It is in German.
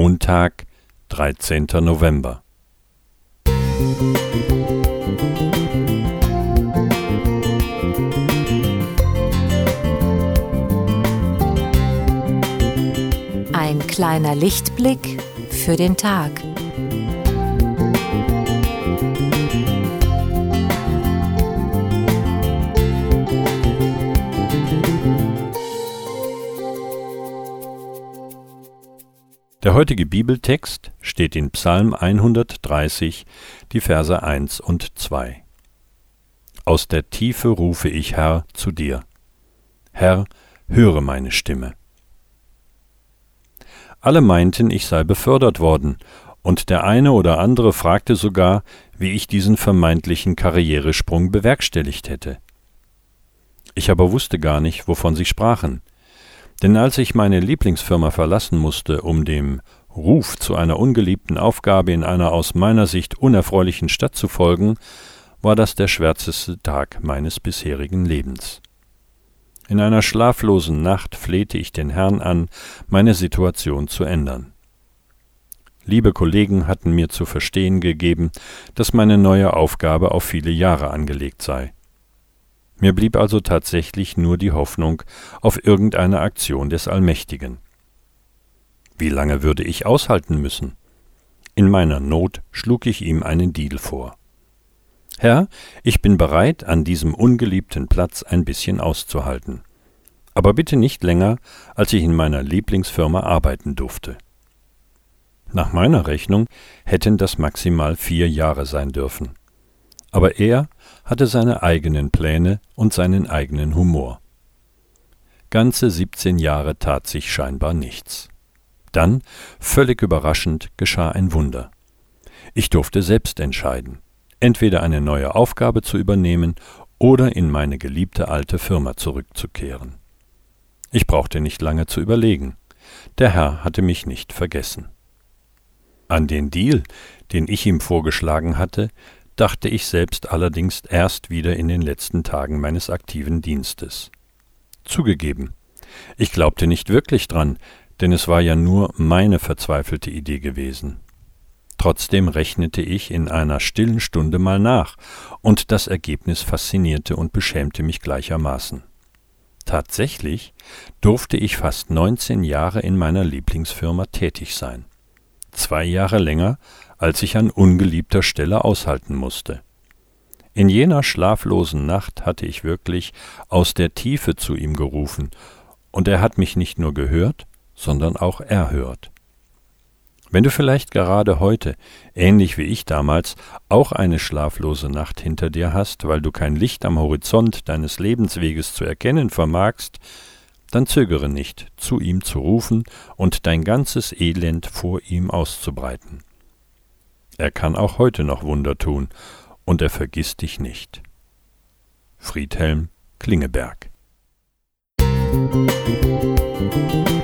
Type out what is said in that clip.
Montag, 13. November. Ein kleiner Lichtblick für den Tag. Der heutige Bibeltext steht in Psalm 130, die Verse 1 und 2. Aus der Tiefe rufe ich, Herr, zu dir. Herr, höre meine Stimme. Alle meinten, ich sei befördert worden, und der eine oder andere fragte sogar, wie ich diesen vermeintlichen Karrieresprung bewerkstelligt hätte. Ich aber wusste gar nicht, wovon sie sprachen, denn als ich meine Lieblingsfirma verlassen musste, um dem Ruf zu einer ungeliebten Aufgabe in einer aus meiner Sicht unerfreulichen Stadt zu folgen, war das der schwärzeste Tag meines bisherigen Lebens. In einer schlaflosen Nacht flehte ich den Herrn an, meine Situation zu ändern. Liebe Kollegen hatten mir zu verstehen gegeben, dass meine neue Aufgabe auf viele Jahre angelegt sei. Mir blieb also tatsächlich nur die Hoffnung auf irgendeine Aktion des Allmächtigen. Wie lange würde ich aushalten müssen? In meiner Not schlug ich ihm einen Deal vor. Herr, ich bin bereit, an diesem ungeliebten Platz ein bisschen auszuhalten. Aber bitte nicht länger, als ich in meiner Lieblingsfirma arbeiten durfte. Nach meiner Rechnung hätten das maximal vier Jahre sein dürfen. Aber er hatte seine eigenen Pläne und seinen eigenen Humor. Ganze 17 Jahre tat sich scheinbar nichts. Dann, völlig überraschend, geschah ein Wunder. Ich durfte selbst entscheiden, entweder eine neue Aufgabe zu übernehmen oder in meine geliebte alte Firma zurückzukehren. Ich brauchte nicht lange zu überlegen. Der Herr hatte mich nicht vergessen. An den Deal, den ich ihm vorgeschlagen hatte, dachte ich selbst allerdings erst wieder in den letzten Tagen meines aktiven Dienstes. Zugegeben, ich glaubte nicht wirklich dran, denn es war ja nur meine verzweifelte Idee gewesen. Trotzdem rechnete ich in einer stillen Stunde mal nach, und das Ergebnis faszinierte und beschämte mich gleichermaßen. Tatsächlich durfte ich fast 19 Jahre in meiner Lieblingsfirma tätig sein. Zwei Jahre länger, als ich an ungeliebter Stelle aushalten musste. In jener schlaflosen Nacht hatte ich wirklich aus der Tiefe zu ihm gerufen, und er hat mich nicht nur gehört, sondern auch erhört. Wenn du vielleicht gerade heute, ähnlich wie ich damals, auch eine schlaflose Nacht hinter dir hast, weil du kein Licht am Horizont deines Lebensweges zu erkennen vermagst, dann zögere nicht, zu ihm zu rufen und dein ganzes Elend vor ihm auszubreiten. Er kann auch heute noch Wunder tun, und er vergisst dich nicht. Friedhelm Klingeberg Musik